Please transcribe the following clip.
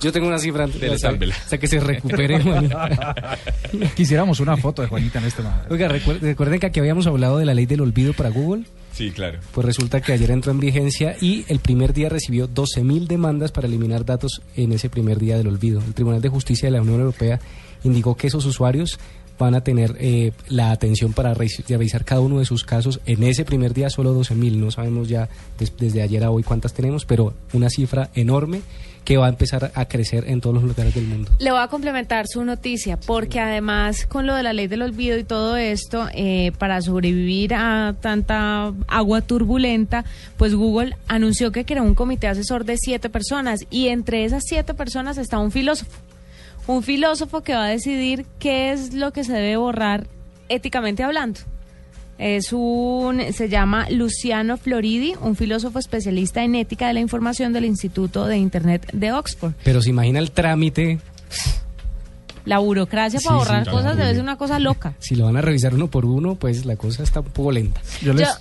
Yo tengo una cifra antes de Dele, sálvela. hasta que se recupere. Quisiéramos una foto de Juanita en este momento. Oiga, recuer- recuerden que aquí habíamos hablado de la ley del olvido para Google. Sí, claro. Pues resulta que ayer entró en vigencia y el primer día recibió 12.000 demandas para eliminar datos en ese primer día del olvido. El Tribunal de Justicia de la Unión Europea indicó que esos usuarios van a tener eh, la atención para re- revisar cada uno de sus casos. En ese primer día solo 12.000, no sabemos ya des- desde ayer a hoy cuántas tenemos, pero una cifra enorme que va a empezar a crecer en todos los lugares del mundo. Le voy a complementar su noticia, porque además con lo de la ley del olvido y todo esto, eh, para sobrevivir a tanta agua turbulenta, pues Google anunció que creó un comité asesor de siete personas y entre esas siete personas está un filósofo. Un filósofo que va a decidir qué es lo que se debe borrar éticamente hablando. Es un, se llama Luciano Floridi, un filósofo especialista en ética de la información del Instituto de Internet de Oxford. Pero se imagina el trámite, La burocracia Sí, para sí, borrar cosas debe ser una cosa loca. si lo van a revisar uno por uno, pues la cosa está un poco lenta. Yo les, Yo-